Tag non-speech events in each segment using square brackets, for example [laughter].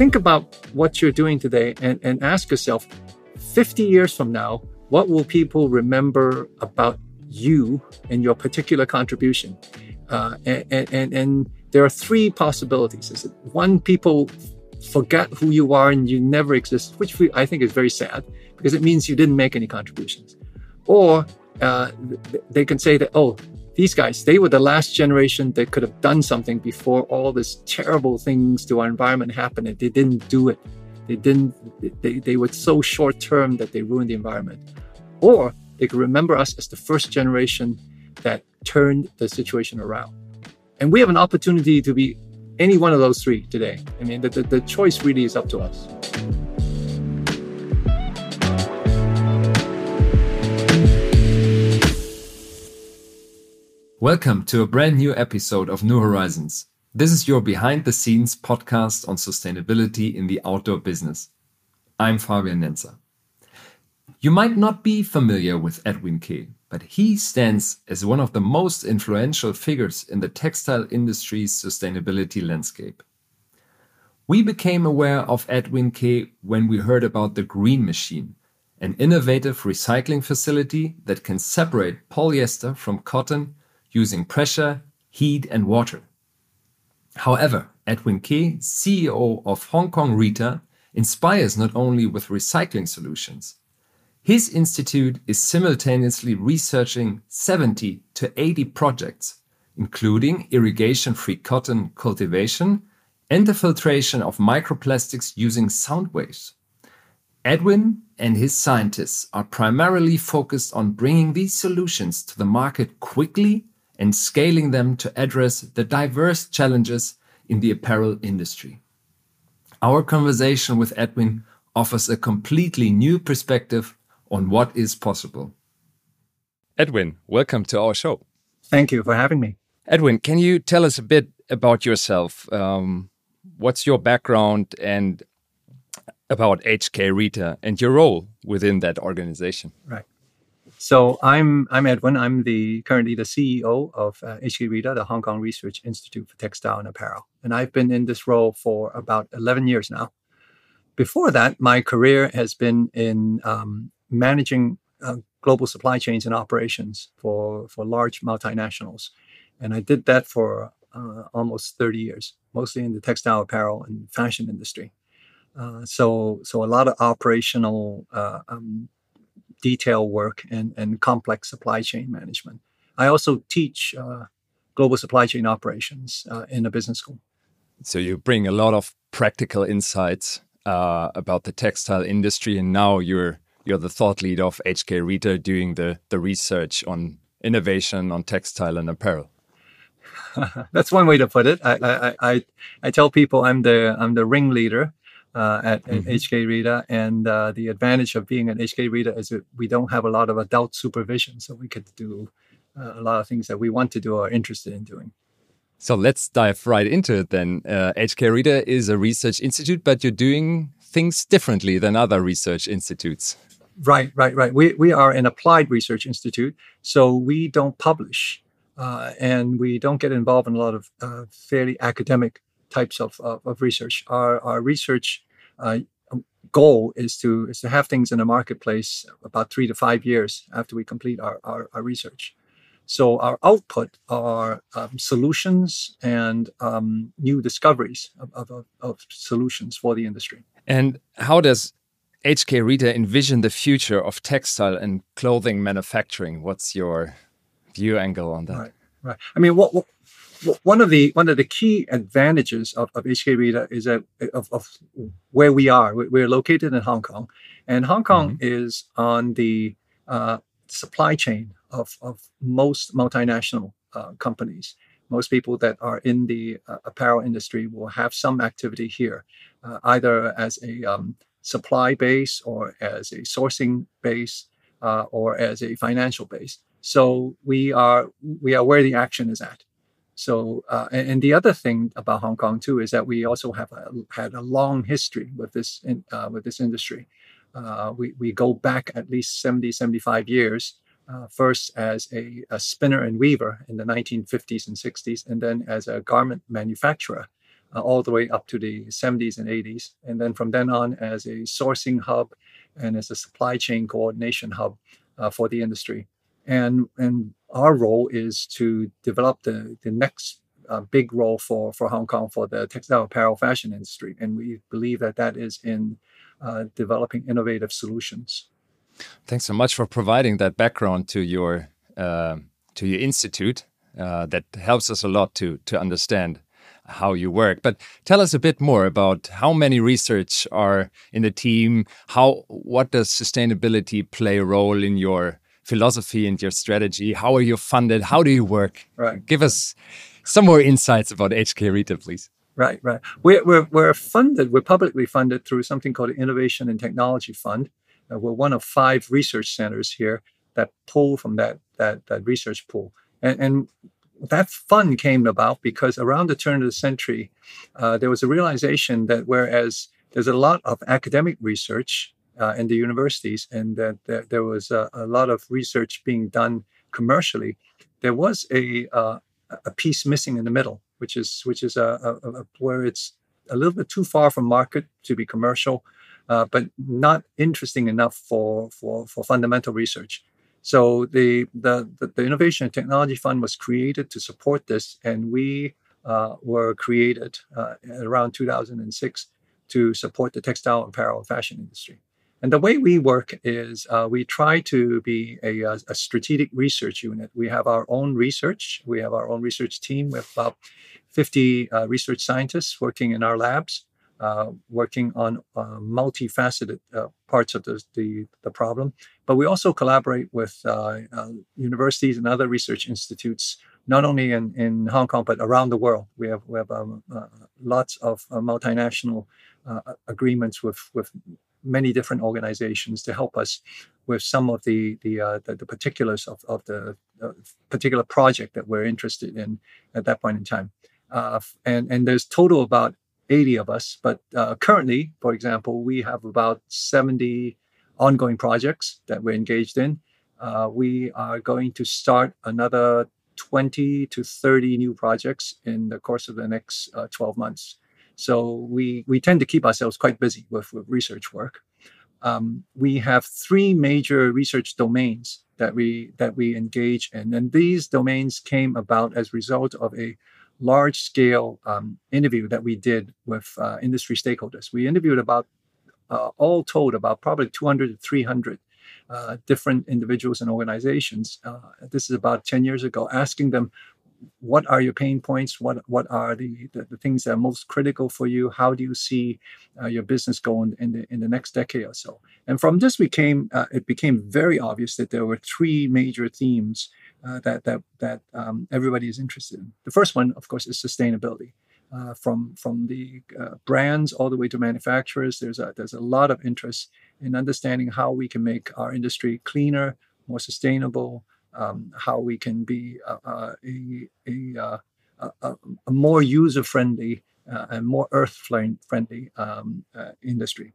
think about what you're doing today and, and ask yourself 50 years from now, what will people remember about you and your particular contribution? Uh, and, and, and there are three possibilities. One, people forget who you are and you never exist, which I think is very sad because it means you didn't make any contributions. Or uh, they can say that, oh, these guys, they were the last generation that could have done something before all these terrible things to our environment happened and they didn't do it. They didn't, they, they were so short term that they ruined the environment. Or they could remember us as the first generation that turned the situation around. And we have an opportunity to be any one of those three today. I mean, the, the, the choice really is up to us. Welcome to a brand new episode of New Horizons. This is your behind the scenes podcast on sustainability in the outdoor business. I'm Fabian Nenzer. You might not be familiar with Edwin Keh, but he stands as one of the most influential figures in the textile industry's sustainability landscape. We became aware of Edwin Keh when we heard about the Green Machine, an innovative recycling facility that can separate polyester from cotton using pressure, heat, and water. However, Edwin Keh, CEO of Hong Kong Rita, inspires not only with recycling solutions. His institute is simultaneously researching 70 to 80 projects, including irrigation free cotton cultivation and the filtration of microplastics using sound waves. Edwin and his scientists are primarily focused on bringing these solutions to the market quickly and scaling them to address the diverse challenges in the apparel industry. Our conversation with Edwin offers a completely new perspective on what is possible. Edwin, welcome to our show. Thank you for having me. Edwin, can you tell us a bit about yourself? Um, what's your background and about HK Rita and your role within that organization? Right. So I'm I'm Edwin. I'm the currently the CEO of uh, HK Rita, the Hong Kong Research Institute for Textile and Apparel, and I've been in this role for about 11 years now. Before that, my career has been in um, managing uh, global supply chains and operations for for large multinationals, and I did that for uh, almost 30 years, mostly in the textile, apparel, and fashion industry. Uh, so so a lot of operational uh, um, detail work and, and complex supply chain management. I also teach uh, global supply chain operations uh, in a business school. So you bring a lot of practical insights uh, about the textile industry, and now you're you're the thought leader of HK Rita, doing the the research on innovation on textile and apparel. [laughs] That's one way to put it. I, I, I, I tell people I'm the I'm the ringleader uh, at, mm-hmm. HK Rita. And uh, the advantage of being an HK Rita is that we don't have a lot of adult supervision, so we could do uh, a lot of things that we want to do or are interested in doing. So let's dive right into it then. HK uh, Rita is a research institute, but you're doing things differently than other research institutes. Right, right, right. We, we are an applied research institute, so we don't publish uh, and we don't get involved in a lot of uh, fairly academic types of, of, of research. Our, our research uh, goal is to is to have things in the marketplace about three to five years after we complete our, our, our research. So our output are um, solutions and um, new discoveries of, of, of, solutions for the industry. And how does HK Rita envision the future of textile and clothing manufacturing? What's your view angle on that? Right, right. I mean, what, what one of the one of the key advantages of, of HK Rita is that of, of where we are. We're located in Hong Kong, and Hong Kong mm-hmm. is on the uh, supply chain of, of most multinational uh, companies. Most people that are in the uh, apparel industry will have some activity here, uh, either as a um, supply base or as a sourcing base uh, or as a financial base. So we are we are where the action is at. So, uh, and, the other thing about Hong Kong too is that we also have a, had a long history with this in, uh, with this industry. Uh, we, we go back at least 70, 75 years, uh, first as a, a, spinner and weaver in the 1950s and 60s, and then as a garment manufacturer uh, all the way up to the 70s and 80s. And then from then on, as a sourcing hub and as a supply chain coordination hub uh, for the industry. And, and our role is to develop the, the next uh, big role for, for Hong Kong for the textile apparel fashion industry. And we believe that that is in uh, developing innovative solutions. Thanks so much for providing that background to your uh, to your institute. Uh, that helps us a lot to to understand how you work. But tell us a bit more about how many research are in the team. How what does sustainability play a role in your philosophy and your strategy? How are you funded? How do you work? Right. Give us some more insights about HK Rita, please. Right, right. We're, we're, we're funded, we're publicly funded through something called the Innovation and Technology Fund. Uh, we're one of five research centers here that pull from that, that, that research pool. And, and that fund came about because around the turn of the century, uh, there was a realization that whereas there's a lot of academic research uh, in the universities and that there, there was a, a, lot of research being done commercially, there was a, uh, a piece missing in the middle, which is which is a, a, where it's a little bit too far from market to be commercial, uh, but not interesting enough for for for fundamental research. So the, the, the, Innovation and Technology Fund was created to support this, and we uh, were created uh, around 2006 to support the textile, apparel, and fashion industry. And the way we work is uh, we try to be a, a, strategic research unit. We have our own research. We have our own research team with about 50 uh, research scientists working in our labs. Uh, working on uh, multifaceted uh, parts of the, the, the, problem. But we also collaborate with uh, uh, universities and other research institutes, not only in, in Hong Kong, but around the world. We have, we have um, lots of multinational agreements with, with many different organizations to help us with some of the the, uh, the, the, particulars of, of the uh, particular project that we're interested in at that point in time. Uh, and and there's total about 80 of us. But uh, currently, for example, we have about 70 ongoing projects that we're engaged in. Uh, we are going to start another 20 to 30 new projects in the course of the next uh, 12 months. So we, we tend to keep ourselves quite busy with, with research work. Um, we have three major research domains that we that we engage in, and these domains came about as a result of a large scale um, interview that we did with uh, industry stakeholders. We interviewed about, uh, all told, about probably 200 to 300 uh, different individuals and organizations. Uh, this is about 10 years ago, asking them what are your pain points? What what are the, the, the things that are most critical for you? How do you see uh, your business going in the in the next decade or so? And from this became uh, it became very obvious that there were three major themes uh, that that that um, everybody is interested in. The first one of course is sustainability. Uh, from from the uh, brands all the way to manufacturers there's a there's a lot of interest in understanding how we can make our industry cleaner more sustainable um, how we can be uh, uh, a, a, a, a, more user friendly uh, and more earth friendly um, industry.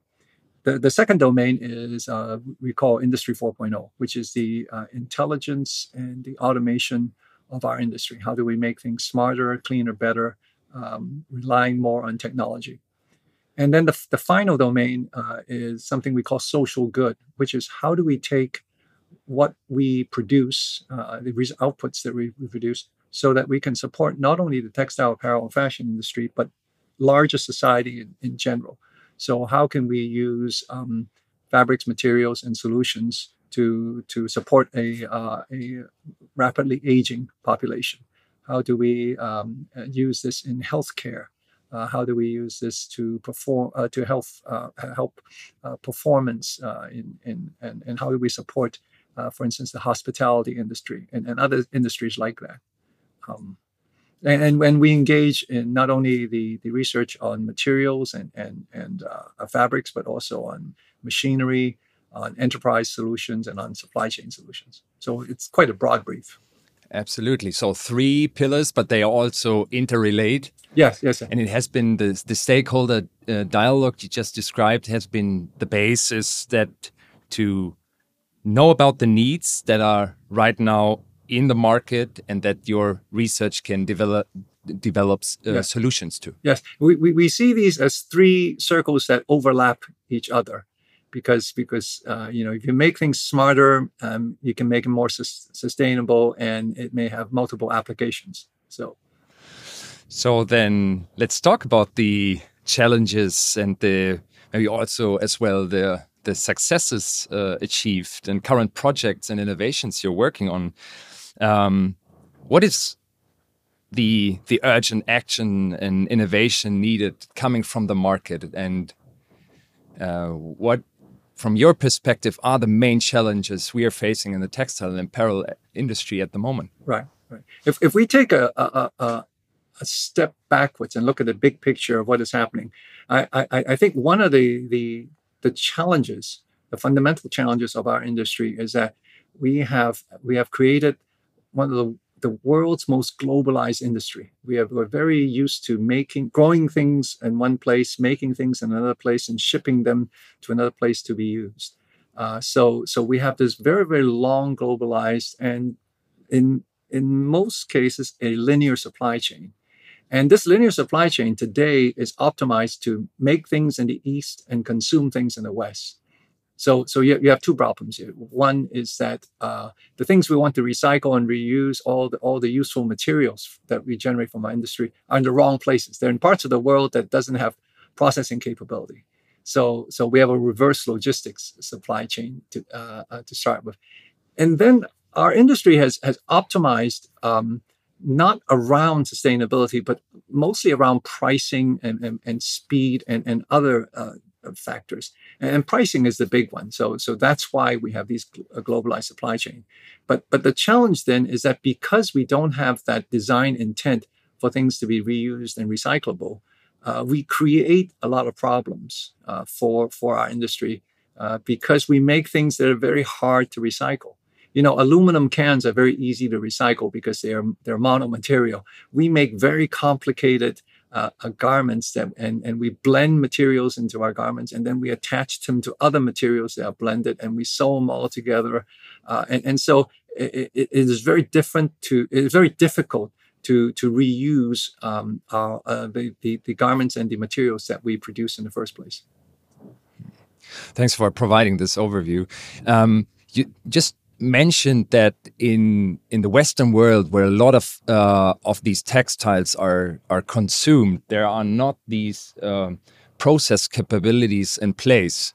The, the second domain is uh, we call Industry 4.0, which is the uh, intelligence and the automation of our industry. How do we make things smarter, cleaner, better, um, relying more on technology? And then the, the final domain uh, is something we call social good, which is how do we take what we produce, uh, the outputs that we, we produce, so that we can support not only the textile, apparel, and fashion industry, but larger society in, in general. So, how can we use um, fabrics, materials, and solutions to to support a uh, a rapidly aging population? How do we um, use this in healthcare? Uh, how do we use this to perform uh, to help uh, help uh, performance uh, in, in and, and how do we support uh, for instance, the hospitality industry and, and other industries like that. Um, and, and when we engage in not only the, the research on materials and, and, and uh, fabrics, but also on machinery, on enterprise solutions, and on supply chain solutions. So it's quite a broad brief. Absolutely. So three pillars, but they are also interrelate. Yes, yes. Sir. And it has been the, the stakeholder uh, dialogue you just described has been the basis that to know about the needs that are right now in the market and that your research can develop develops uh, yes. solutions to. Yes, we, we, we see these as three circles that overlap each other because because uh, you know if you make things smarter, um, you can make them more su- sustainable, and it may have multiple applications. So, so then let's talk about the challenges and the maybe also as well the the successes uh, achieved and current projects and innovations you're working on. Um, what is the the urgent action and innovation needed coming from the market, and uh, what, from your perspective, are the main challenges we are facing in the textile and apparel industry at the moment? Right, right. If if we take a, a, a a step backwards and look at the big picture of what is happening. I, I, I think one of the, the, the challenges, the fundamental challenges of our industry is that we have we have created one of the the world's most globalized industry. We have, we're very used to making, growing things in one place, making things in another place, and shipping them to another place to be used. Uh, so, so we have this very, very long globalized and in in most cases a linear supply chain. And this linear supply chain today is optimized to make things in the East and consume things in the West. So, so you, you have two problems here. One is that uh, the things we want to recycle and reuse, all the, all the useful materials that we generate from our industry, are in the wrong places. They're in parts of the world that doesn't have processing capability. So, so we have a reverse logistics supply chain to uh, uh, to start with, and then our industry has has optimized um, not around sustainability, but mostly around pricing and, and, and speed and, and other uh, factors. And pricing is the big one. So, so that's why we have these globalized supply chain. But, but the challenge then is that because we don't have that design intent for things to be reused and recyclable, uh, we create a lot of problems uh, for, for our industry uh, because we make things that are very hard to recycle you know, aluminum cans are very easy to recycle because they're they're monomaterial. We make very complicated uh, uh, garments that and and we blend materials into our garments and then we attach them to other materials that are blended and we sew them all together. Uh, and and so it, it is very different to it is very difficult to to reuse um, our, uh, the, the the garments and the materials that we produce in the first place. Thanks for providing this overview. Um, you just mentioned that in in the Western world, where a lot of uh, of these textiles are are consumed, there are not these uh, process capabilities in place.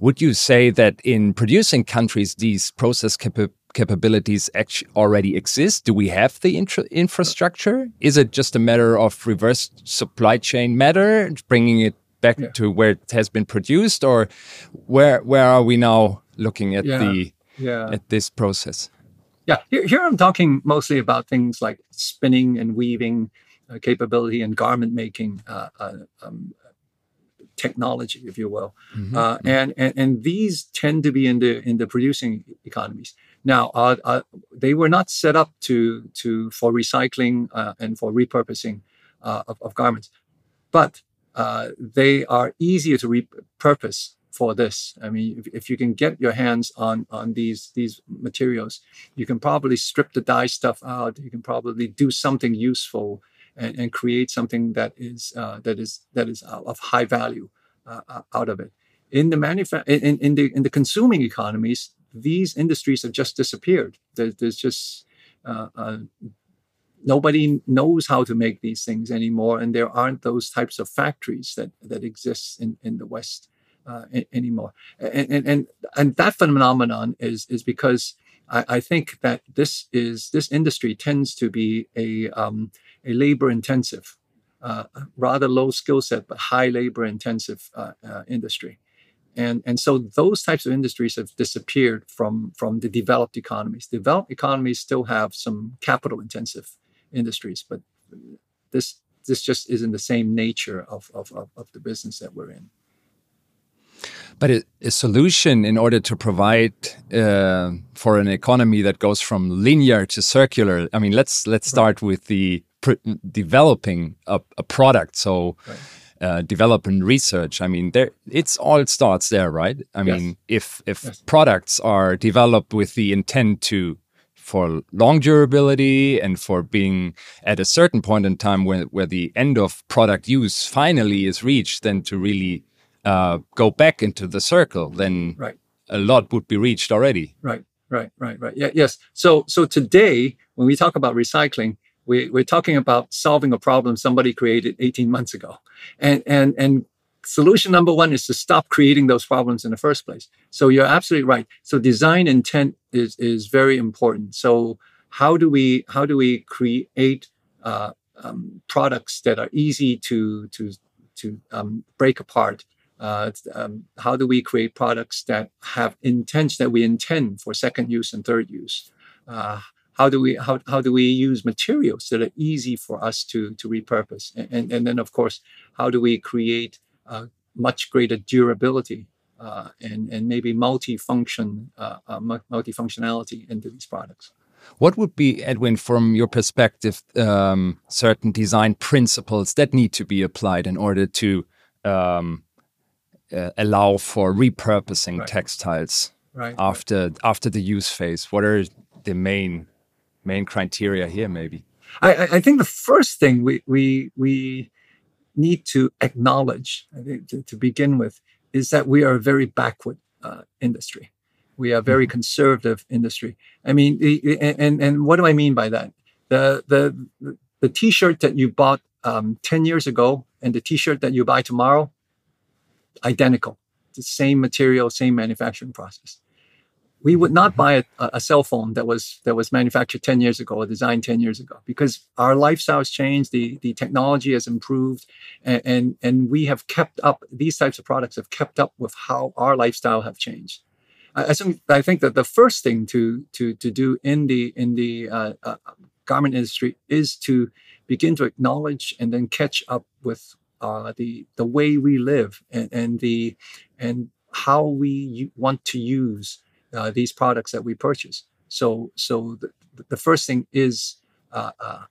Would you say that in producing countries, these process capa capabilities actually already exist? Do we have the infrastructure? Is it just a matter of reverse supply chain matter, bringing it back yeah. to where it has been produced, or where where are we now looking at yeah. the yeah. at this process? Yeah, here, here, I'm talking mostly about things like spinning and weaving uh, capability and garment making uh, uh, um, technology, if you will. Uh, mm-hmm. and, and and these tend to be in the in the producing economies. Now, uh, uh, they were not set up to to for recycling and for repurposing of, of, garments, but they are easier to repurpose for this. I mean, if, if, you can get your hands on on these these materials, you can probably strip the dye stuff out. You can probably do something useful and, and create something that is uh, that is that is of high value uh, uh out of it. In the manufa- in, in the in the consuming economies, these industries have just disappeared. There, there's just uh, uh, nobody knows how to make these things anymore, and there aren't those types of factories that that exist in in the West uh, anymore. And, and, and that phenomenon is is because I, I, think that this is this industry tends to be a um, a labor intensive, uh, rather low skill set but high labor intensive uh, uh, industry. And, and so those types of industries have disappeared from, from the developed economies. Developed economies still have some capital intensive industries, but this this just isn't the same nature of, of, of the business that we're in. But a, a solution in order to provide uh, for an economy that goes from linear to circular. I mean, let's let's start with the developing a, a, product. So. Right. Uh, develop and research. I mean, there it's all starts there, right? I yes. mean, if if yes. products are developed with the intent to for long durability and for being at a certain point in time where, where the end of product use finally is reached, then to really uh, go back into the circle, then Right. a lot would be reached already. Right, right, right, right. Yeah, yes. So, so today, when we talk about recycling, we, we're talking about solving a problem somebody created 18 months ago, and and and solution number one is to stop creating those problems in the first place. So you're absolutely right. So design intent is is very important. So how do we how do we create uh, um, products that are easy to to to um, break apart? Uh, um, how do we create products that have intent that we intend for second use and third use? Uh, how do we how, how do we use materials that are easy for us to to repurpose? And and, and then of course, how do we create uh, much greater durability uh, and and maybe multi-function uh, uh, multifunctionality into these products? What would be, Edwin, from your perspective, um, certain design principles that need to be applied in order to um, uh, allow for repurposing Right. textiles Right. after after the use phase? What are the main main criteria here? Maybe. I, I- think the first thing we we we need to acknowledge, to, to begin with, is that we are a very backward uh, industry. We are a very conservative industry. I mean, and and what do I mean by that? The the the T-shirt that you bought um, ten years ago and the T-shirt that you buy tomorrow, identical. The same material, same manufacturing process. We would not buy a, a cell phone that was that was manufactured 10 years ago or designed 10 years ago because our lifestyles changed the the technology has improved and and, and we have kept up these types of products have kept up with how our lifestyle have changed. I, think I think that the first thing to to to do in the in the uh, uh, garment industry is to begin to acknowledge and then catch up with uh, the the way we live and, and the and how we want to use uh, these products that we purchase. So, so the, the first thing is uh, uh,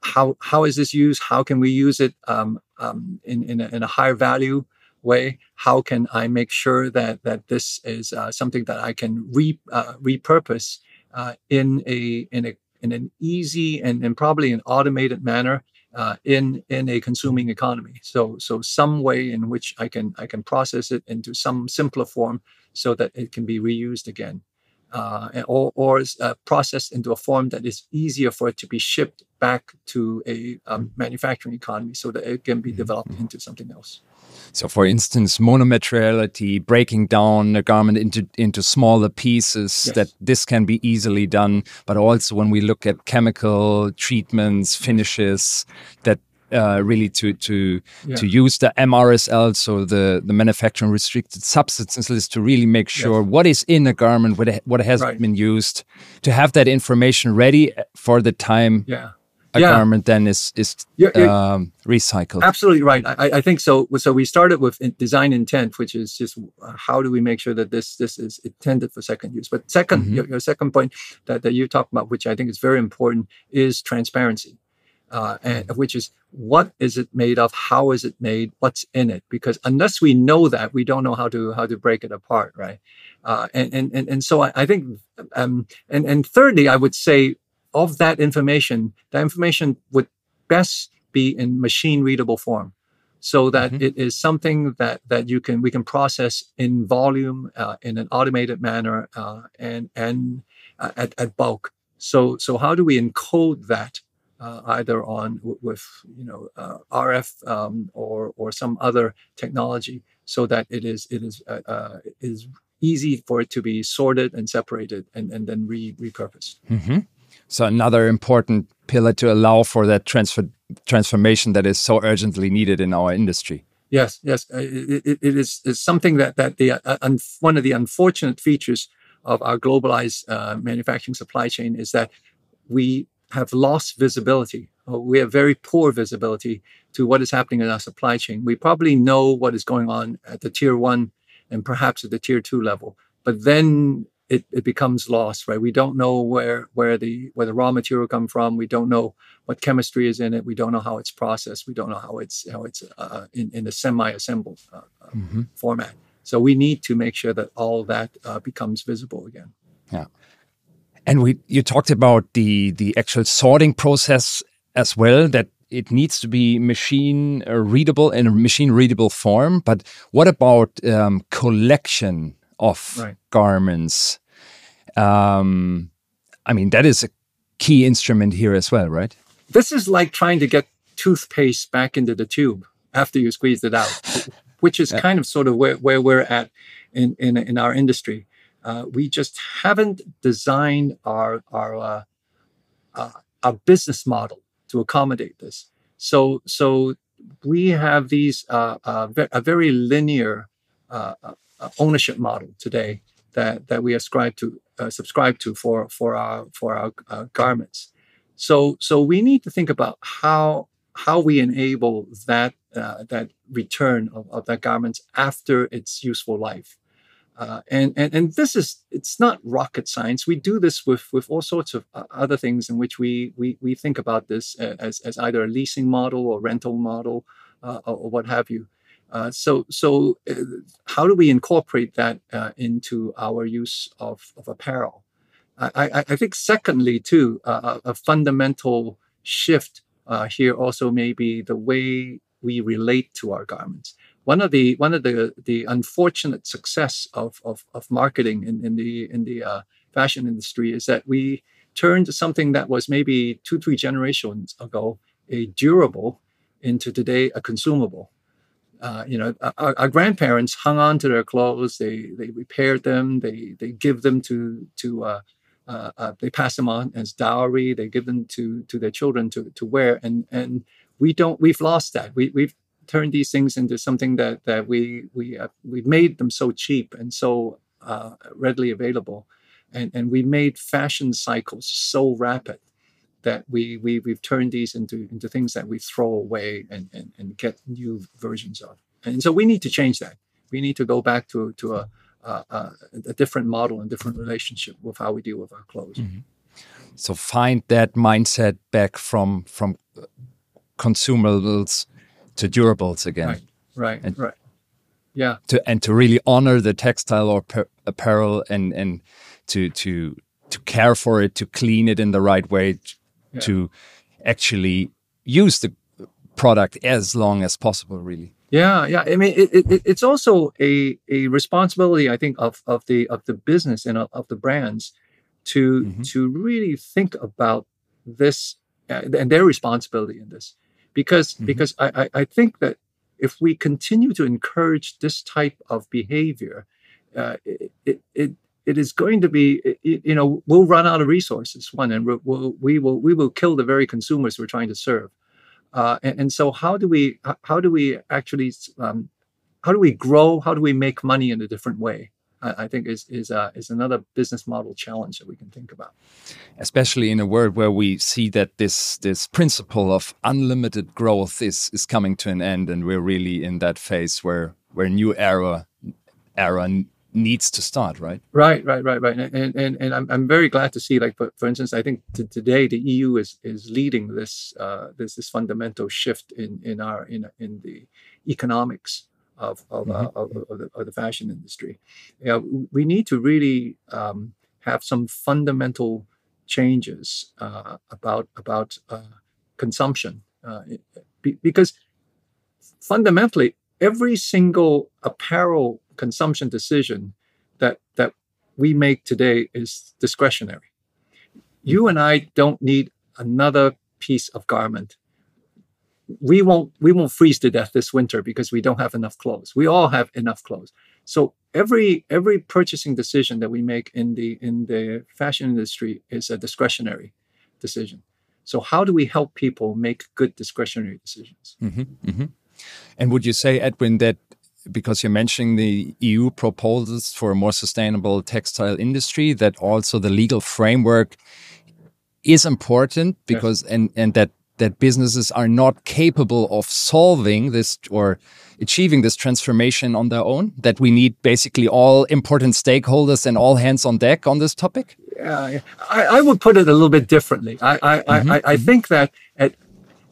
how how is this used? How can we use it um, um, in in a, in a higher value way? How can I make sure that that this is uh, something that I can re uh, repurpose in a in a in an easy and, and probably an automated manner uh, in in a consuming economy. So so some way in which I can I can process it into some simpler form so that it can be reused again, uh, or or is, uh, processed into a form that is easier for it to be shipped back to a um, manufacturing economy so that it can be developed into something else. So, for instance, monomateriality, breaking down a garment into into smaller pieces, Yes. that this can be easily done. But also, when we look at chemical treatments, finishes, that uh, really to to Yeah. to use the MRSL, so the the manufacturing restricted substances list, to really make sure what is in a garment, what what has Right. been used, to have that information ready for the time Yeah. a Yeah. garment then is is You're- you're- um, recycled. Absolutely right. I, I- think so. So we started with in- design intent, which is just uh, how do we make sure that this this is intended for second use. But 2nd Mhm. your, your second point that, that you talked about, which I think is very important, is transparency, uh, and which is what is it made of? How is it made? What's in it? Because unless we know that, we don't know how to how to break it apart, right? Uh, and, and and and so I, I think, um, and and thirdly, I would say of that information, that information would best be in machine readable form so that Mhm. it is something that that you can we can process in volume uh, in an automated manner uh, and and uh, at, at bulk so so how do we encode that uh, either on with you know uh, RF um, or or some other technology so that it is it is uh, uh, is easy for it to be sorted and separated and, and then re- repurposed. Hmm So another important pillar to allow for that transfer transformation that is so urgently needed in our industry. Yes, yes, Uh, it, it, it is is something that that the uh, one of the unfortunate features of our globalized manufacturing supply chain is that we have lost visibility. We have very poor visibility to what is happening in our supply chain. We probably know what is going on at the tier one and perhaps at the tier two level, but then it, it becomes lost, right? We don't know where where the where the raw material come from. We don't know what chemistry is in it. We don't know how it's processed. We don't know how it's how it's uh, in in a semi-assembled uh, uh, format. So we need to make sure that all that uh, becomes visible again. And we you talked about the the actual sorting process as well that it needs to be machine uh, readable in a machine readable form. But what about um, collection of Right. garments? Um, I mean, that is a key instrument here as well, right? This is like trying to get toothpaste back into the tube after you squeezed it out, which is [laughs] kind of sort of where, where we're at in, in, in our industry. Uh, we just haven't designed our, our, uh, uh, our business model to accommodate this. So, so we have these, uh, uh, a very linear ownership model today that, that we ascribe to, subscribe to for, for our, for our garments. So, so we need to think about how how we enable that that return of, of that garments after its useful life. Uh, and, and and this is it's not rocket science. We do this with with all sorts of uh, other things in which we we we think about this uh, as as either a leasing model or rental model uh, or, what have you. Uh, so so how do we incorporate that into our use of of apparel? I, I, I think secondly too a fundamental shift here also may be the way we relate to our garments. One of the one of the the unfortunate success of of, of marketing in, in the in the uh, fashion industry is that we turned something that was maybe two three generations ago a durable into today a consumable. Uh, you know, our, our grandparents hung on to their clothes. They they repaired them. They they give them to to uh, uh, uh, they pass them on as dowry. They give them to to their children to to wear, and and we don't. We've lost that. We we've turned these things into something that that we we uh, we've made them so cheap and so uh, readily available, and and we made fashion cycles so rapid that we we we've turned these into into things that we throw away and and, and get new versions of. And so we need to change that. We need to go back to to a uh, uh, a different model and different relationship with how we deal with our clothes. So find that mindset back from from consumables to durables again. Right, right, And- right. Yeah, to and to really honor the textile or per, apparel and and to to to care for it to clean it in the right way Yeah. to actually use the product as long as possible really yeah, yeah. I mean, it, it, it's also a a responsibility, I think, of of the of the business and of, of the brands to Mhm. to really think about this uh, and their responsibility in this, because Mhm. because I, I I think that if we continue to encourage this type of behavior, uh, it, it it it is going to be it- you know we'll run out of resources one and we'll, we'll, we will we will kill the very consumers we're trying to serve. Uh, and, and so how do we how do we actually um, how do we grow? How do we make money in a different way I, I think is is uh, is another business model challenge that we can think about especially in a world where we see that this this principle of unlimited growth is is coming to an end and we're really in that phase where where new era era needs to start right Right, right, right, right. And and, and, I'm, I'm very glad to see, like, for, for instance, I think today the EU is is leading this uh, this this fundamental shift in in our in in the economics of of, uh, of, of, the, of the fashion industry. Yeah, we need to really um, have some fundamental changes uh, about about uh, consumption uh, be- because fundamentally every single apparel consumption decision that that we make today is discretionary. You and I don't need another piece of garment. We won't we won't freeze to death this winter because we don't have enough clothes. We all have enough clothes. So every every purchasing decision that we make in the in the fashion industry is a discretionary decision. So how do we help people make good discretionary decisions? Mm-hmm, mm-hmm. And would you say, Edwin, that because you're mentioning the EU proposals for a more sustainable textile industry, that also the legal framework is important because and and that that businesses are not capable of solving this or achieving this transformation on their own that we need basically all important stakeholders and all hands on deck on this topic Yeah. I, I would put it a little bit differently. I, I, I, I, I think that at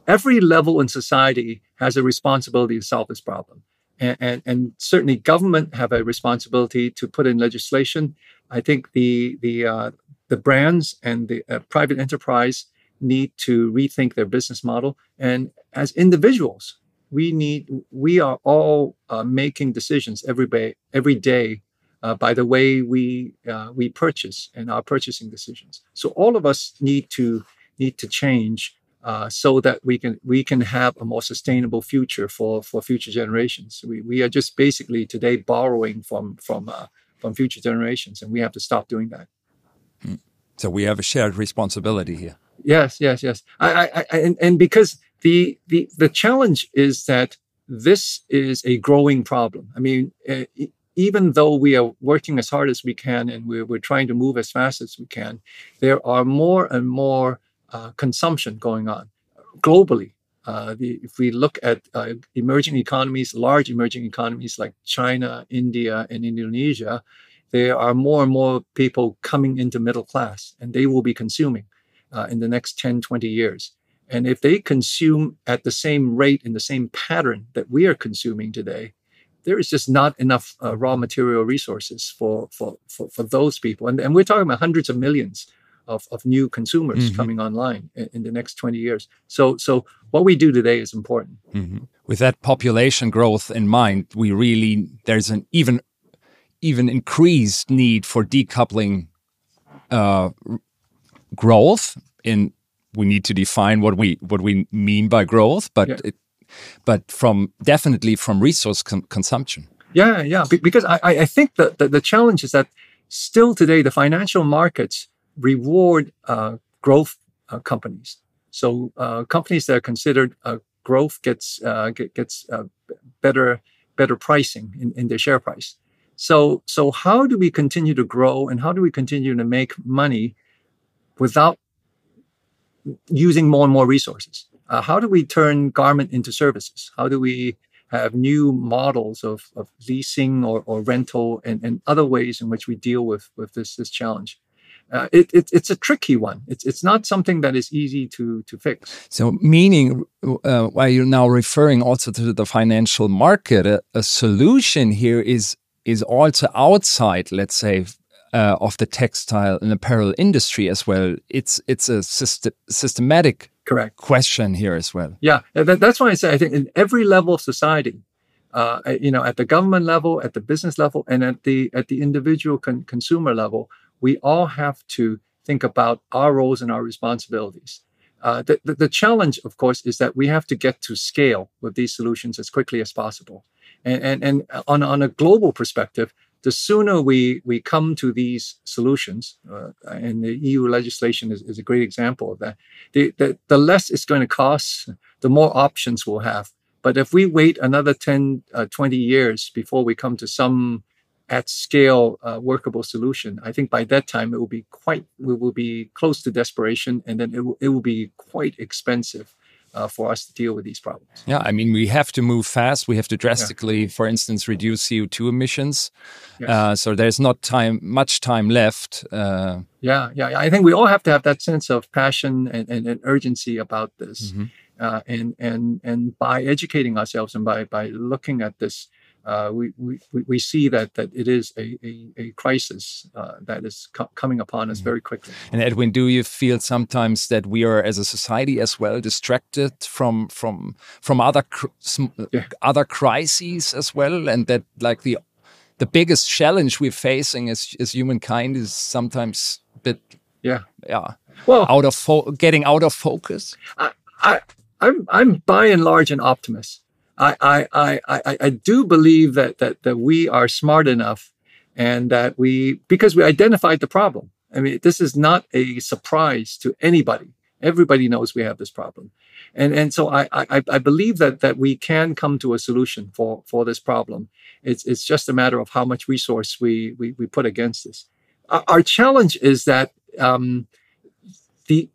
every level in society has a responsibility to solve this problem. And, and, and certainly government have a responsibility to put in legislation. I think the, the, uh, the brands and the uh, private enterprise need to rethink their business model. And as individuals, we need we are all uh, making decisions every day every day uh, by the way we uh, we purchase and our purchasing decisions. So all of us need to need to change uh, so that we can we can have a more sustainable future for for future generations. We we are just basically today borrowing from from uh, from future generations, and we have to stop doing that. Hmm. So we have a shared responsibility here. Yes, yes, yes. I, I, I and, and because the the the challenge is that this is a growing problem. I mean, uh, even though we are working as hard as we can and we're, we're trying to move as fast as we can, there are more and more uh, consumption going on globally. Uh, the, if we look at uh, emerging economies, large emerging economies like China, India, and Indonesia, there are more and more people coming into middle class, and they will be consuming uh, in the next 10, 20 years. And if they consume at the same rate in the same pattern that we are consuming today, there is just not enough uh, raw material resources for, for, for, for, those people. And, and we're talking about hundreds of millions of, of new consumers mm-hmm. coming online in, in, the next 20 years. So, so what we do today is important. Mm-hmm. With that population growth in mind, we really, there's an even, even increased need for decoupling uh, growth in we need to define what we what we mean by growth but yeah. it, but from definitely from resource con consumption yeah yeah because i i think that the, the challenge is that still today the financial markets reward uh, growth uh, companies. So uh, companies that are considered uh, growth gets uh, get, gets uh, better better pricing in, in their share price. So so how do we continue to grow and how do we continue to make money without using more and more resources? how do we turn garment into services? How do we have new models of, of leasing or, or rental and, and other ways in which we deal with, with this, this challenge? uh, it, it, it's a tricky one. It's it's not something that is easy to to fix. So, meaning, uh, while you're now referring also to the financial market, a, a solution here is is also outside, let's say, uh, of the textile and apparel industry as well. It's it's a system, systematic correct question here as well. Yeah, that, that's why I say I think in every level of society, uh, you know, at the government level, at the business level, and at the at the individual con consumer level, we all have to think about our roles and our responsibilities. Uh, the, the, the, challenge, of course, is that we have to get to scale with these solutions as quickly as possible. And, and, and on, on a global perspective, the sooner we, we come to these solutions, uh, and the EU legislation is, is, a great example of that, the, the, the, less it's going to cost, the more options we'll have. But if we wait another 10, uh, 20 years before we come to some at scale uh, workable solution, I think by that time it will be quite, we will be close to desperation, and then it will, it will be quite expensive. Uh, for us to deal with these problems. Yeah, I mean, we have to move fast. We have to drastically, yeah. for instance, reduce CO two emissions. Yes. Uh, so there's not time, much time left. Uh, yeah, yeah, I think we all have to have that sense of passion and, and, and urgency about this, mm -hmm. and and and by educating ourselves and by by looking at this uh, we, we, we see that, that it is a, a, a crisis uh, that is co coming upon us mm-hmm. very quickly. And Edwin, do you feel sometimes that we are, as a society, as well distracted from from from other yeah. other crises as well, and that like the the biggest challenge we're facing as as humankind is sometimes a bit yeah yeah well out of getting out of focus. I, I I'm I'm by and large an optimist. I, I, I, I do believe that, that, that we are smart enough and that we, because we identified the problem. I mean, this is not a surprise to anybody. Everybody knows we have this problem. And, and so I, I, I believe that, that we can come to a solution for, for this problem. It's, it's just a matter of how much resource we, we, we put against this. Our, challenge is that, um, the,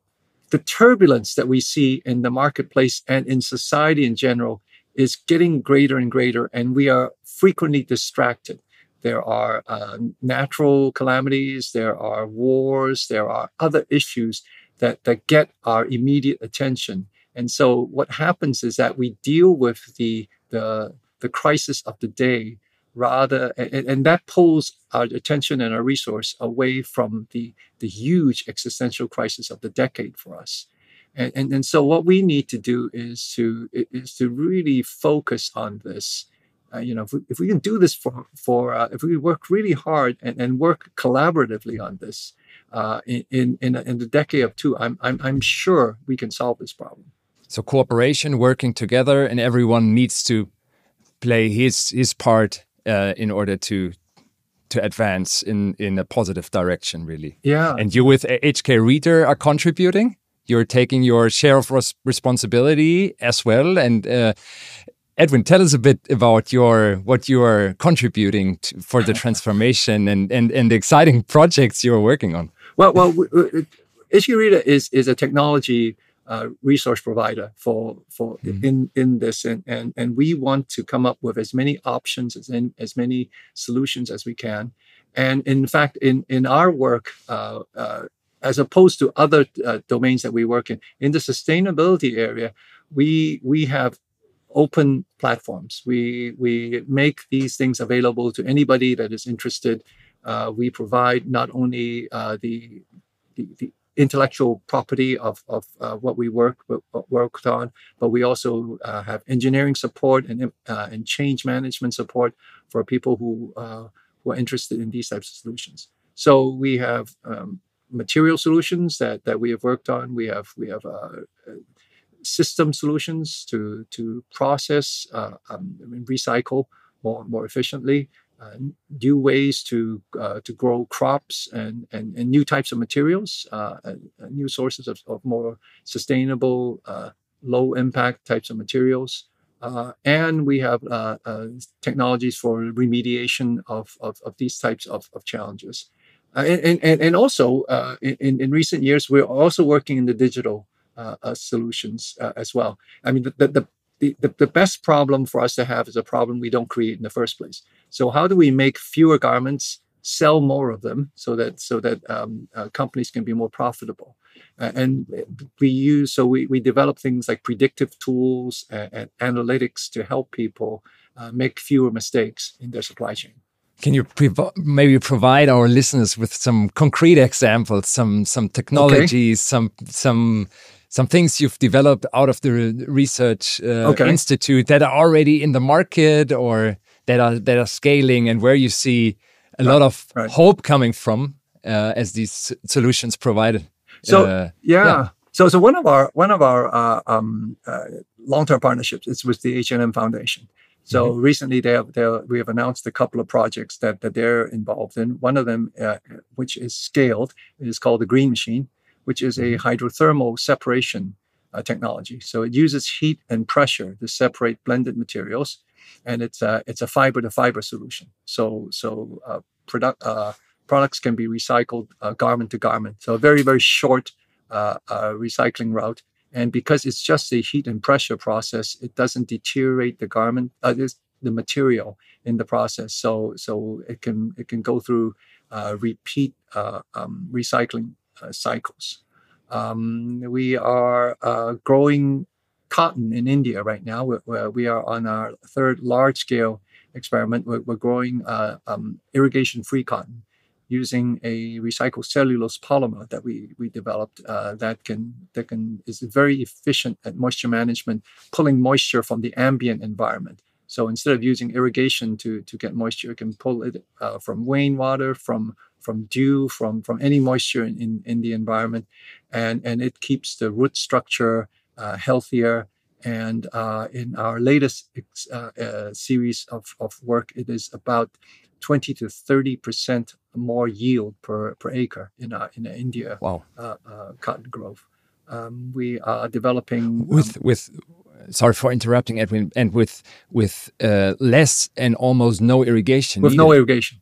the turbulence that we see in the marketplace and in society in general is getting greater and greater, and we are frequently distracted. There are uh, natural calamities, there are wars, there are other issues that, that get our immediate attention. And so what happens is that we deal with the, the, the crisis of the day rather and, and, that pulls our attention and our resource away from the the huge existential crisis of the decade for us and, and, and so what we need to do is to is to really focus on this. Uh, you know if we, if we can do this for for uh, if we work really hard and, and work collaboratively on this uh, in in in the decade of two I'm, I'm i'm sure we can solve this problem. So cooperation working together and everyone needs to play his his part uh, in order to to advance in in a positive direction really. Yeah. And you with HK Rita are contributing you're taking your share of res responsibility as well and uh, Edwin, tell us a bit about your what you are contributing to, for the transformation and, and and the exciting [laughs] projects you're working on. Well, well, Rita is is a technology uh, resource provider for for mm-hmm. in in this, and, and and we want to come up with as many options as in, as many solutions as we can. And in fact, in in our work, uh, uh, as opposed to other uh, domains that we work in, in the sustainability area, we we have open platforms. We we make these things available to anybody that is interested. Uh, we provide not only uh, the, the, the intellectual property of, of uh, what we work worked on, but we also uh, have engineering support and uh, and change management support for people who who are interested in these types of solutions. So we have um, material solutions that that we have worked on. We have we have uh, system solutions to to process uh, um, recycle more more efficiently uh, new ways to uh, to grow crops and, and, and new types of materials, uh, new sources of, of more sustainable, low impact types of materials. Uh, and we have uh, uh, technologies for remediation of, of, of, these types of, of challenges. And, and, and also, in, in recent years, we're also working in the digital solutions as well. I mean, the, the, the, the, best problem for us to have is a problem we don't create in the first place. So how do we make fewer garments, sell more of them, so that so that um, uh, companies can be more profitable? Uh, and we use so we we develop things like predictive tools and, and analytics to help people uh, make fewer mistakes in their supply chain. Can you maybe provide our listeners with some concrete examples, some some technologies, okay. some some some things you've developed out of the research uh, okay. institute that are already in the market or that are that are scaling and where you see a right. lot of right. hope coming from uh, as these solutions provided so uh, yeah. yeah. so so one of our one of our uh, um, uh, long-term partnerships is with the H&M Foundation so mm -hmm. recently, they have, they have, we have announced a couple of projects that, that they're involved in. One of them, uh, which is scaled, is called the Green Machine, which is a mm-hmm. hydrothermal separation uh, technology. So it uses heat and pressure to separate blended materials, and it's a it's a fiber to fiber solution. So so uh, product uh, products can be recycled uh, garment to garment. So a very very short uh, recycling route. And because it's just a heat and pressure process, it doesn't deteriorate the garment, the material in the process. So so it can it can go through repeat um, recycling uh, cycles. Um, we are uh, growing cotton in India right now. We're, we are on our third large scale experiment. We're, we're growing uh, um, irrigation free cotton using a recycled cellulose polymer that we we developed uh, that can that can is very efficient at moisture management, pulling moisture from the ambient environment. So instead of using irrigation to to get moisture, it can pull it uh, from rainwater, from from dew, from from any moisture in, in, in the environment, and and it keeps the root structure uh, healthier. And uh, in our latest uh, uh, series of, of work, it is about 20 to 30 percent more yield per, per acre in uh, in India wow. Uh, cotton growth. Um, we are developing with um, with sorry for interrupting edwin and with with uh, less and almost no irrigation with no irrigation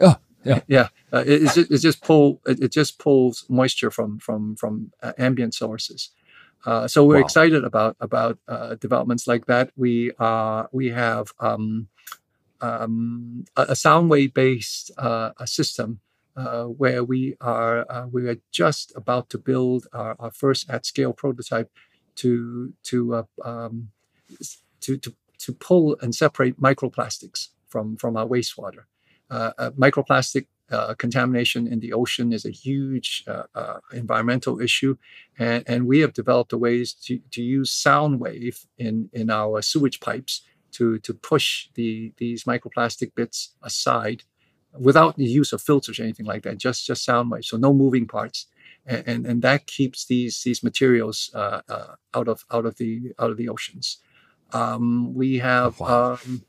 oh yeah, [laughs] yeah. Uh, it, it's, just, it's just pull. It, it, just pulls moisture from from from uh, ambient sources. Uh, so we're wow. excited about about uh, developments like that. We uh we have um, um, a, sound wave based uh, a system uh, where we are uh, we are just about to build our, our first at scale prototype to to uh, um, to to to pull and separate microplastics from from our wastewater. Uh, uh, microplastic uh, contamination in the ocean is a huge uh, uh, environmental issue, and, and we have developed ways to, to use sound wave in, in our sewage pipes to, to push the, these microplastic bits aside without the use of filters or anything like that, just, just sound waves, so no moving parts. And, and, and that keeps these, these materials uh, uh, out, of, out, of the, out of the oceans. Um, we have wow. um,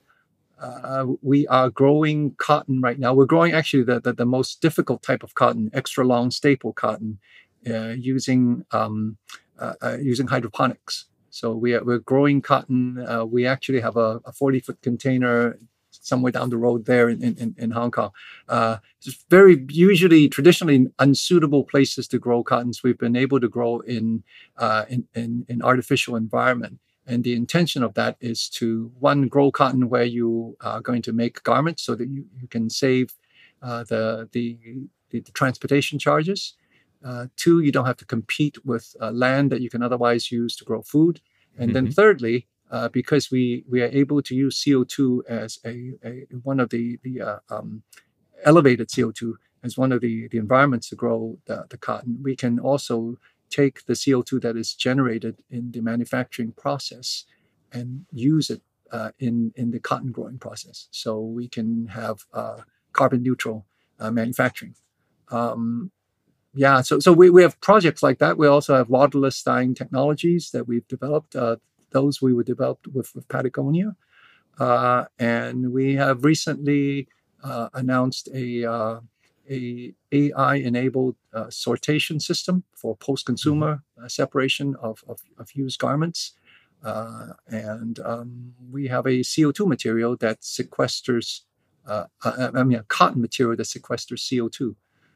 uh, we are growing cotton right now. We're growing actually the, the, the most difficult type of cotton, extra long staple cotton, uh, using um, uh, uh using hydroponics. So we are, we're growing cotton. Uh, we actually have a, a 40 foot container somewhere down the road there in, in, in Hong Kong. Uh, it's very usually traditionally unsuitable places to grow cottons. We've been able to grow in, in, in, in artificial environment. And the intention of that is to one grow cotton where you are going to make garments so that you, you can save uh, the, the, the, transportation charges. Uh, two, you don't have to compete with uh, land that you can otherwise use to grow food. And mm-hmm. then thirdly, uh, because we, we are able to use CO2 as a, a one of the, the uh, um, elevated CO2 as one of the, the environments to grow the, the cotton, we can also take the CO2 that is generated in the manufacturing process and use it uh, in, in the cotton growing process. So we can have uh, carbon neutral uh, manufacturing. Um, yeah, so, so we, we have projects like that. We also have waterless dyeing technologies that we've developed. Uh, those we were developed with, with Patagonia. Uh, and we have recently uh, announced a a AI enabled uh, sortation system for post consumer mm-hmm. uh, separation of, of, of, used garments. Uh, and um, we have a CO2 material that sequesters, uh, uh, I mean, a cotton material that sequesters CO2.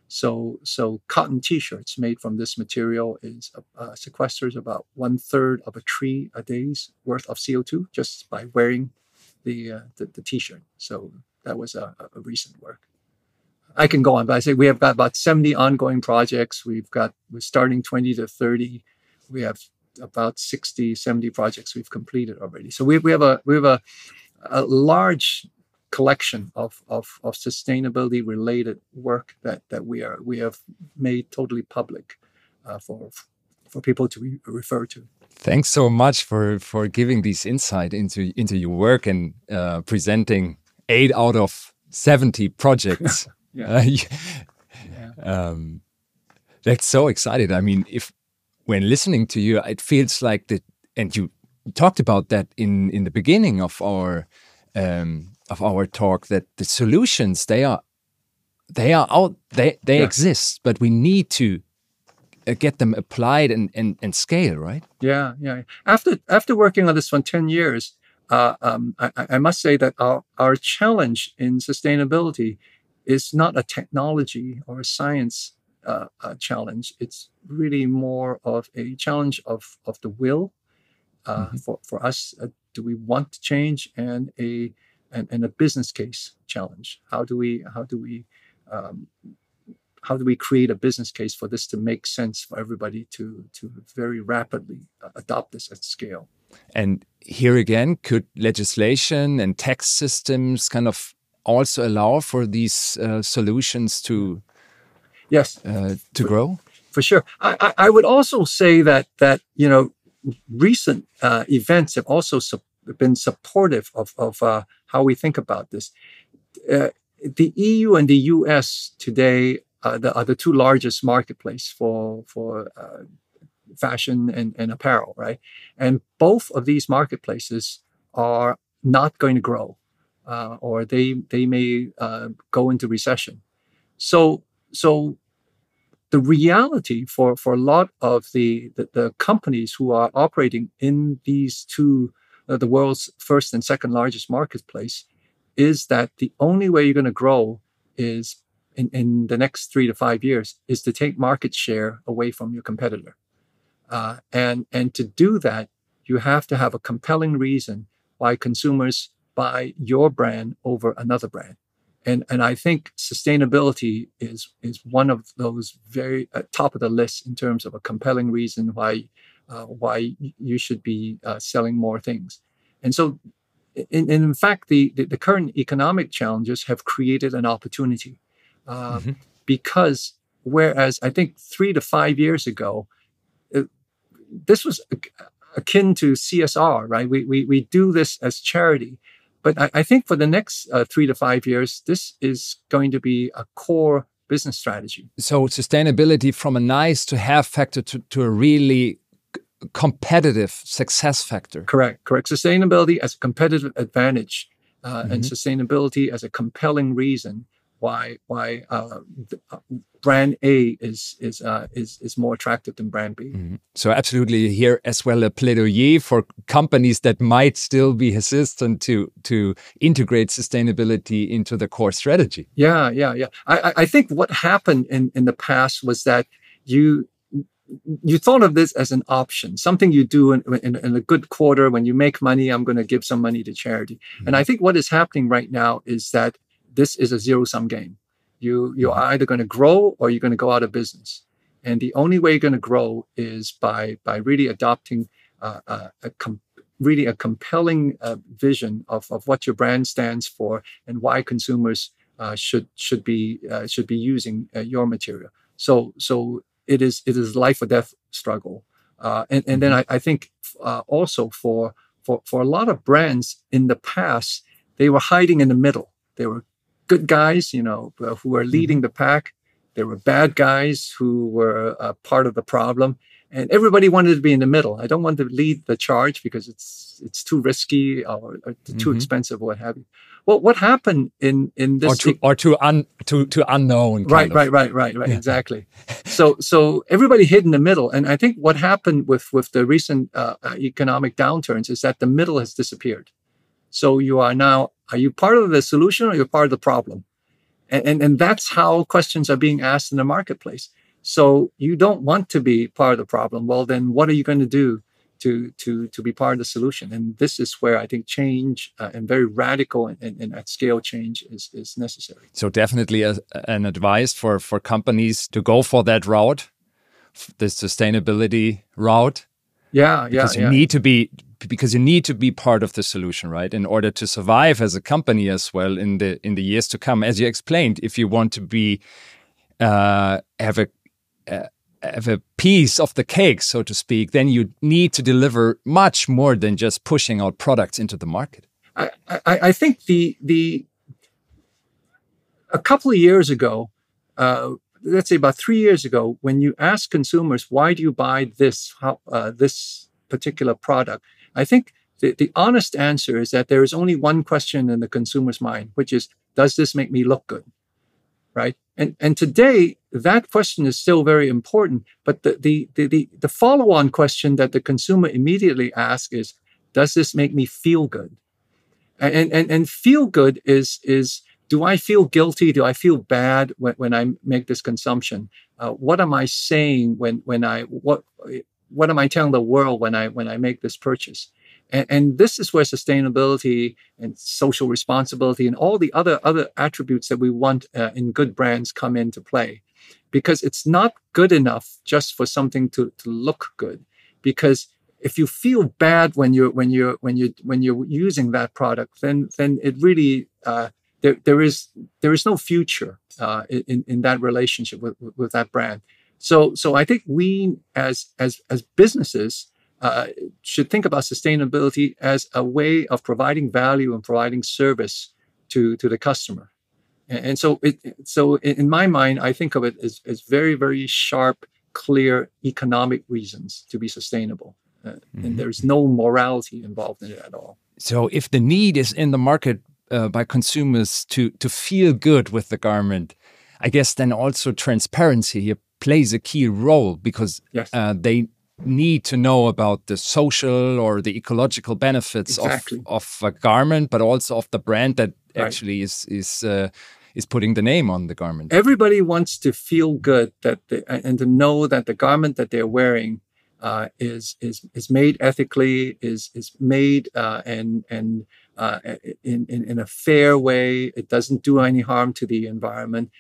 So, so cotton T-shirts made from this material is uh, sequesters about one third of a tree a day's worth of CO2 just by wearing the the, the T-shirt. So that was a, a recent work. I can go on, but I say we have got about 70 ongoing projects. We've got, we're starting 20 to 30. We have about 60, 70 projects we've completed already. So we, we have a, we have a, a large collection of, of, of sustainability related work that, that we are, we have made totally public uh, for, for people to re refer to. Thanks so much for, for giving this insight into, into your work and uh, presenting eight out of 70 projects [laughs] Yeah. Uh, [laughs] yeah. Um, that's so excited. I mean, if when listening to you, it feels like that, and you talked about that in in the beginning of our um, of our talk that the solutions they are they are out they they yeah. exist, but we need to uh, get them applied and, and and scale, right? Yeah, yeah. After after working on this for ten years, uh, um, I, I, must say that our our challenge in sustainability is not a technology or a science uh, uh, challenge. It's really more of a challenge of, of the will uh, mm-hmm. for, for us. Uh, do we want to change and a and, and, a business case challenge? How do we how do we um, how do we create a business case for this to make sense for everybody to to very rapidly uh, adopt this at scale? And here again, could legislation and tax systems kind of also allow for these uh, solutions to yes uh, to for, grow? For sure, I, I, would also say that that you know recent uh, events have also su been supportive of of uh, how we think about this. Uh, the EU and the US today are the, are the two largest marketplace for for uh, fashion and, and apparel, right? And both of these marketplaces are not going to grow uh, or they they may uh, go into recession. So so the reality for for a lot of the the, the companies who are operating in these two uh, the world's first and second largest marketplace is that the only way you're going to grow is in, in the next three to five years is to take market share away from your competitor. Uh, and, and to do that, you have to have a compelling reason why consumers buy your brand over another brand. And, and I think sustainability is, is one of those very uh, top of the list in terms of a compelling reason why, uh, why you should be uh, selling more things. And so in, in fact, the, the, the current economic challenges have created an opportunity uh, mm-hmm. because whereas I think three to five years ago, it, uh, this was akin to CSR, right? We, we, we do this as charity. But I, I think for the next uh, three to five years, this is going to be a core business strategy. So sustainability from a nice to have factor to, to a really competitive success factor. Correct, correct. Sustainability as a competitive advantage uh, mm-hmm. and sustainability as a compelling reason why why uh, uh, brand A is is uh, is is more attractive than brand B. Mm-hmm. So absolutely here as well a plaidoyer for companies that might still be hesitant to to integrate sustainability into the core strategy. Yeah, yeah, yeah. I I think what happened in in the past was that you you thought of this as an option, something you do in, in, in a good quarter when you make money. I'm going to give some money to charity. Mm-hmm. And I think what is happening right now is that this is a zero sum game. You you're mm-hmm. either going to grow or you're going to go out of business. And the only way you're going to grow is by by really adopting uh, uh a, a com- really a compelling uh, vision of, of what your brand stands for and why consumers uh, should should be uh, should be using uh, your material. So so it is it is life or death struggle. Uh, and and then mm-hmm. I, I think uh, also for for for a lot of brands in the past they were hiding in the middle. They were good guys, you know, uh, who were leading mm-hmm. the pack. There were bad guys who were uh, part of the problem, and everybody wanted to be in the middle. I don't want to lead the charge because it's it's too risky or, or too mm-hmm. expensive, or what have you. Well, what happened in in this or too or too un too too unknown? Right, right, right, right, right, Exactly. [laughs] so so everybody hid in the middle, and I think what happened with with the recent uh, uh, economic downturns is that the middle has disappeared. So you are now are you part of the solution or you're part of the problem? And, and, and that's how questions are being asked in the marketplace. So you don't want to be part of the problem. Well, then what are you going to do to to to be part of the solution. And this is where I think change uh, and very radical and, and, and, at scale change is is necessary. So definitely a, an advice for for companies to go for that route, the sustainability route. Yeah, because yeah, you yeah. need to be because you need to be part of the solution, right? In order to survive as a company as well in the in the years to come, as you explained, if you want to be uh, have a, a have a piece of the cake, so to speak, then you need to deliver much more than just pushing out products into the market. I, I, I think the the a couple of years ago, uh, let's say about three years ago, when you ask consumers why do you buy this uh, this particular product, I think the, the honest answer is that there is only one question in the consumer's mind, which is, does this make me look good? right? And and today that question is still very important, but the the the the, the follow-on question that the consumer immediately asks is, does this make me feel good? And and and feel good is is do I feel guilty? Do I feel bad when, when I make this consumption? Uh, what am I saying when when I what what am I telling the world when I when I make this purchase? And, and, this is where sustainability and social responsibility and all the other other attributes that we want uh, in good brands come into play. Because it's not good enough just for something to, to look good. Because if you feel bad when you're when you're when you when you're using that product then then it really uh, there, there is there is no future uh, in, in that relationship with, with that brand so so i think we as as as businesses uh, should think about sustainability as a way of providing value and providing service to to the customer. And, and so, it, so in my mind, I think of it as, as very very sharp, clear economic reasons to be sustainable, uh, mm-hmm. and there's no morality involved in it at all. So, if the need is in the market uh, by consumers to to feel good with the garment, I guess then also transparency here plays a key role because yes. uh, they need to know about the social or the ecological benefits exactly. of, of a garment, but also of the brand that right. actually is is uh, is putting the name on the garment. Everybody wants to feel good that they, and to know that the garment that they're wearing uh, is is is made ethically, is is made uh, and and uh, in, in in a fair way. It doesn't do any harm to the environment,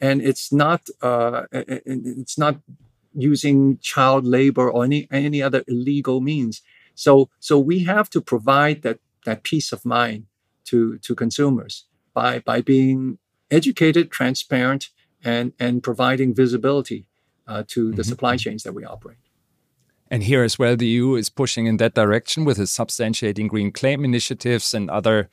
and it's not uh, it's not using child labor or any any other illegal means. So so we have to provide that that peace of mind to to consumers by by being educated, transparent, and and providing visibility uh, to the mm-hmm. supply chains that we operate. And here as well, the EU is pushing in that direction with its substantiating green claim initiatives and other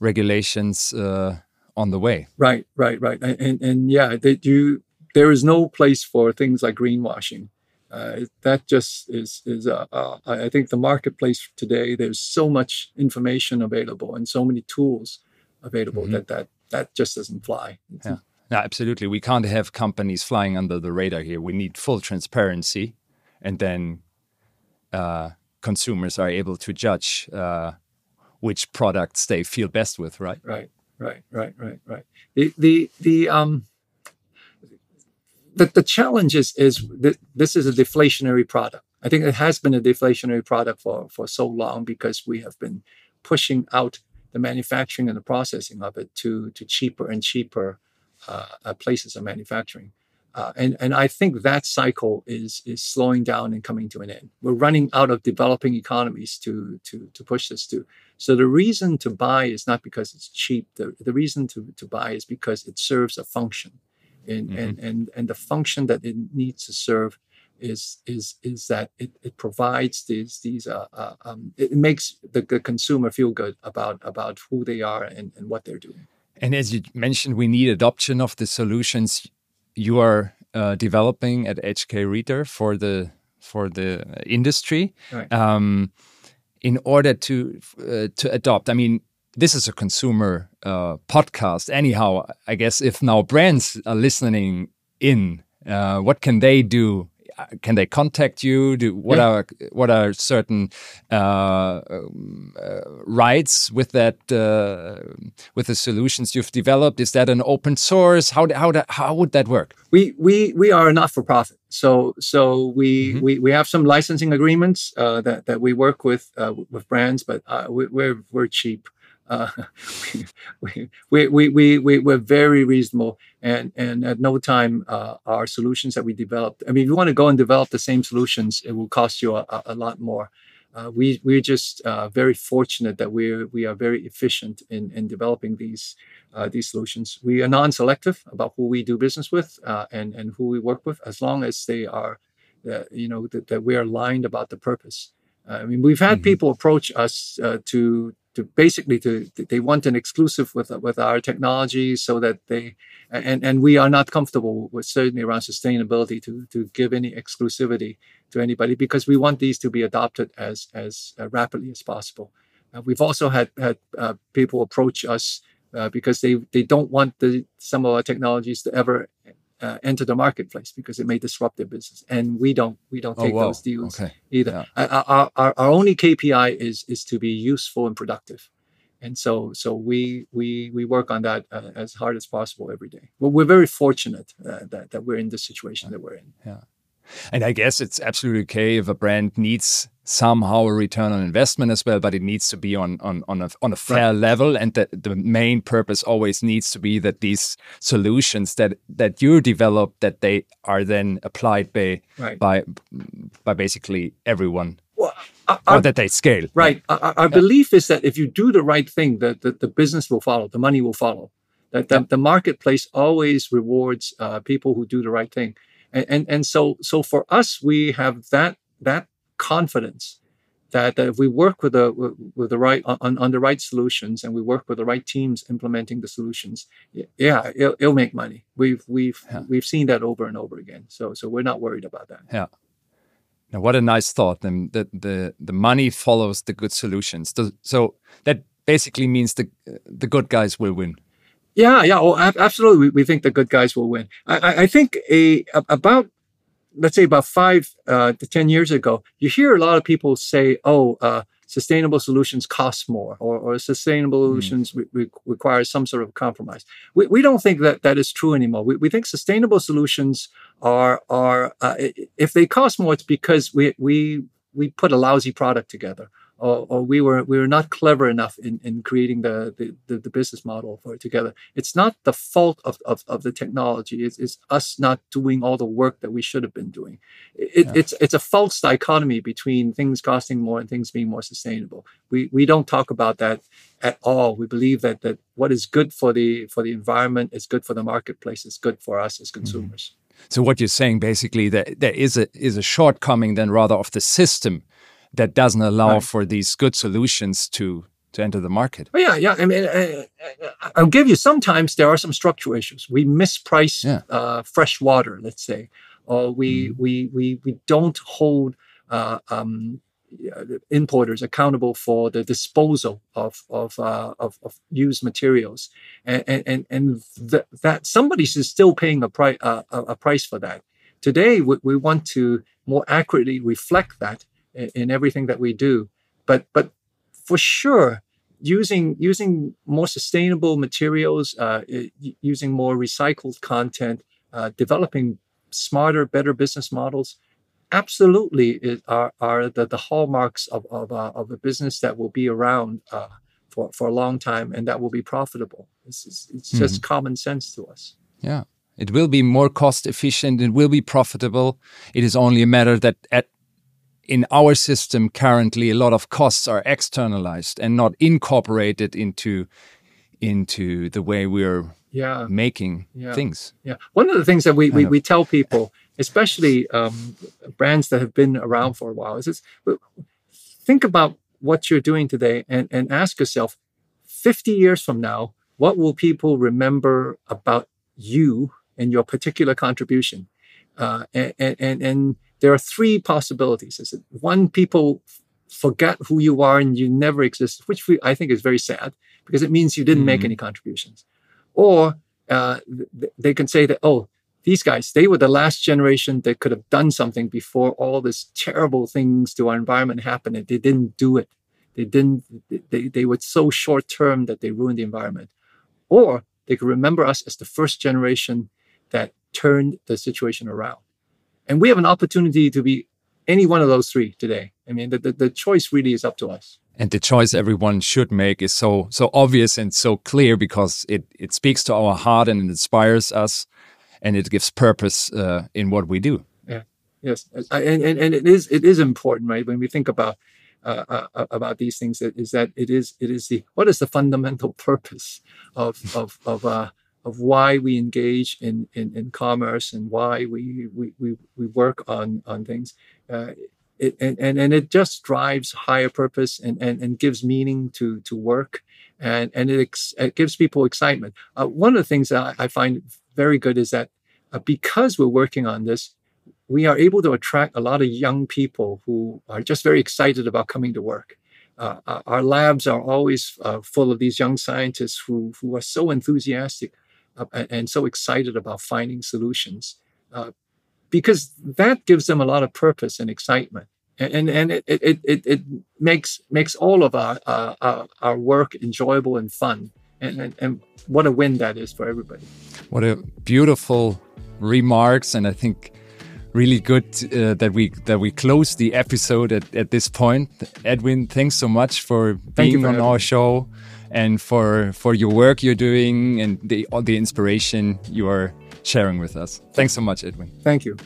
regulations uh, on the way. Right, right, right. And and yeah, that you there is no place for things like greenwashing. Uh, that just is is uh, uh, I think the marketplace today. There's so much information available and so many tools available mm-hmm. that that that just doesn't fly. Yeah. No, absolutely. We can't have companies flying under the radar here. We need full transparency, and then uh, consumers are able to judge uh, which products they feel best with. Right. Right. Right. Right. Right. Right. The the the um the, the challenge is, is that this is a deflationary product. I think it has been a deflationary product for, for so long because we have been pushing out the manufacturing and the processing of it to, to cheaper and cheaper uh, uh places of manufacturing. Uh, and, and I think that cycle is, is slowing down and coming to an end. We're running out of developing economies to, to, to push this to. So the reason to buy is not because it's cheap. The, the reason to, to buy is because it serves a function and mm-hmm. and and and the function that it needs to serve is is is that it, it provides these these uh, uh um, it makes the, the, consumer feel good about about who they are and, and what they're doing. And as you mentioned, we need adoption of the solutions you are uh, developing at HK Rita for the for the industry. Right. Um, in order to uh, to adopt, I mean, this is a consumer uh, podcast. Anyhow, I guess if now brands are listening in, uh, what can they do? Can they contact you? Do what yeah. are what are certain uh, uh rights with that uh, with the solutions you've developed? Is that an open source? How how how would that work? We we we are not for profit, so so we mm -hmm. we, we have some licensing agreements uh, that that we work with with brands, but we, we're we're cheap. Uh, [laughs] we, we, we, we, we, we're very reasonable and, and at no time uh, our solutions that we developed. I mean, if you want to go and develop the same solutions, it will cost you a, a lot more. Uh, we, we're just uh, very fortunate that we're, we are very efficient in, in developing these, uh, these solutions. We are non-selective about who we do business with uh, and, and who we work with, as long as they are, you know, that, that we're aligned about the purpose. I mean, we've had mm-hmm. people approach us to to basically to they want an exclusive with with our technology so that they and and we are not comfortable with certainly around sustainability to to give any exclusivity to anybody because we want these to be adopted as as uh, rapidly as possible. Uh, we've also had had uh, people approach us uh, because they they don't want the some of our technologies to ever uh, enter the marketplace because it may disrupt their business. And we don't we don't oh, take oh, those deals okay. either. Yeah. Our, our, our only KPI is is to be useful and productive. And so so we we we work on that uh, as hard as possible every day. Well, we're very fortunate uh, that that we're in the situation that we're in. Yeah. And I guess it's absolutely okay if a brand needs somehow a return on investment as well, but it needs to be on on on a on a fair right. level. And that the main purpose always needs to be that these solutions that that you develop that they are then applied by right. by by basically everyone. Well, our, or that they scale. Right. Our, our yeah. belief is that if you do the right thing, that the, the business will follow, the money will follow. That the, yeah. the marketplace always rewards uh, people who do the right thing and, and and so so for us we have that that confidence that, that if we work with the with the right on, on the right solutions and we work with the right teams implementing the solutions yeah it'll, it'll make money. We've we've yeah. we've seen that over and over again. So so we're not worried about that. Yeah. Now what a nice thought. And the the the money follows the good solutions. So that basically means the the good guys will win yeah, yeah, oh, absolutely. We, we think the good guys will win. I, I think a about let's say about five uh, to ten years ago, you hear a lot of people say, "Oh, uh, sustainable solutions cost more," or, or "sustainable mm. solutions re- re- require some sort of compromise." We, we don't think that that is true anymore. We, we think sustainable solutions are are uh, if they cost more, it's because we we we put a lousy product together or, or we were we were not clever enough in, in creating the, the, the, the business model for it together. It's not the fault of, of, of the technology. It's, it's us not doing all the work that we should have been doing. It, yeah. It's it's a false dichotomy between things costing more and things being more sustainable. We we don't talk about that at all. We believe that that what is good for the for the environment is good for the marketplace. It's good for us as mm-hmm. consumers. Mm-hmm. So what you're saying basically that there is a is a shortcoming then rather of the system that doesn't allow right. for these good solutions to to enter the market. Oh, yeah, yeah. I mean, I, will give you. Sometimes there are some structural issues. We misprice yeah. uh, fresh water, let's say, or we mm. we we we don't hold. Uh, um, importers accountable for the disposal of of uh, of, of, used materials, and and and th- that somebody is still paying a price uh, a price for that. Today, we, we want to more accurately reflect that in, in everything that we do, but but for sure, using using more sustainable materials, uh, using more recycled content, uh, developing smarter, better business models absolutely are, are the, the hallmarks of, of, uh, of a business that will be around uh, for, for a long time and that will be profitable. It's, it's, it's just mm-hmm. common sense to us. Yeah. It will be more cost efficient. It will be profitable. It is only a matter that at in our system currently a lot of costs are externalized and not incorporated into into the way we're yeah. making yeah. things. Yeah. One of the things that we, we, we tell people especially um, brands that have been around for a while, is this, think about what you're doing today and, and ask yourself 50 years from now, what will people remember about you and your particular contribution? Uh, and, and, and there are three possibilities. Is it one, people forget who you are and you never exist, which we, I think is very sad because it means you didn't mm-hmm. make any contributions. Or uh, they can say that, oh, these guys, they were the last generation that could have done something before all this terrible things to our environment happened. And they didn't do it. They didn't, they, they were so short term that they ruined the environment. Or they could remember us as the first generation that turned the situation around. And we have an opportunity to be any one of those three today. I mean, the, the, the choice really is up to us and the choice everyone should make is so so obvious and so clear because it it speaks to our heart and it inspires us and it gives purpose uh, in what we do. Yeah. Yes. And, and, and it is it is important, right? When we think about uh, uh, uh about these things, is that it is it is the what is the fundamental [laughs] purpose of of of uh, of why we engage in, in, in commerce and why we, we, we, we work on, on things. Uh, it, and, and, and it just drives higher purpose and, and, and gives meaning to, to work and, and it, ex, it gives people excitement. Uh, one of the things that I, find very good is that uh, because we're working on this, we are able to attract a lot of young people who are just very excited about coming to work. Uh, our labs are always uh, full of these young scientists who, who are so enthusiastic and so excited about finding solutions uh, because that gives them a lot of purpose and excitement. And, and it, it, it, it makes makes all of our, our, our work enjoyable and fun and, and, and what a win that is for everybody. What a beautiful remarks, and I think really good uh, that we that we close the episode at, at this point. Edwin, thanks so much for being for on our show and for for your work you're doing and the all the inspiration you are sharing with us. Thanks so much, Edwin. Thank you.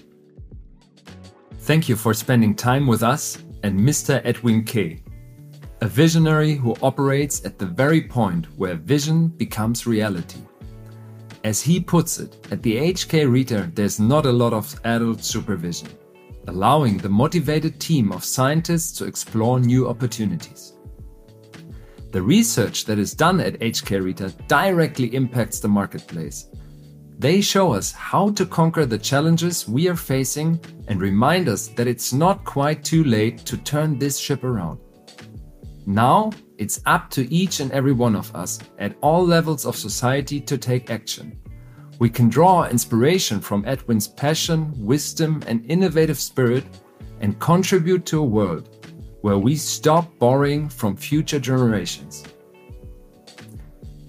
Thank you for spending time with us and Mr. Edwin Keh a visionary who operates at the very point where vision becomes reality. As he puts it, at the HK Rita, there's not a lot of adult supervision, allowing the motivated team of scientists to explore new opportunities. The research that is done at HK Rita directly impacts the marketplace. They show us how to conquer the challenges we are facing and remind us that it's not quite too late to turn this ship around. Now, it's up to each and every one of us at all levels of society to take action. We can draw inspiration from Edwin's passion, wisdom, and innovative spirit and contribute to a world where we stop borrowing from future generations.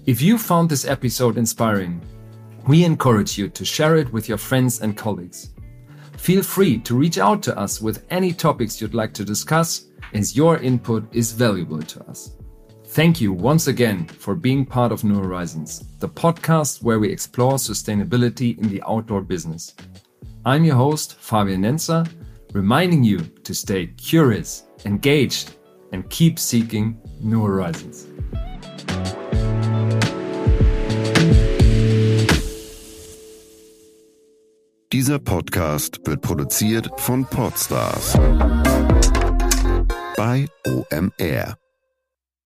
If you found this episode inspiring, we encourage you to share it with your friends and colleagues. Feel free to reach out to us with any topics you'd like to discuss as your input is valuable to us. Thank you once again for being part of New Horizons, the podcast where we explore sustainability in the outdoor business. I'm your host, Fabian Nenzer, reminding you to stay curious, engaged, and keep seeking new horizons. Dieser Podcast wird produziert von Podstars bei OMR.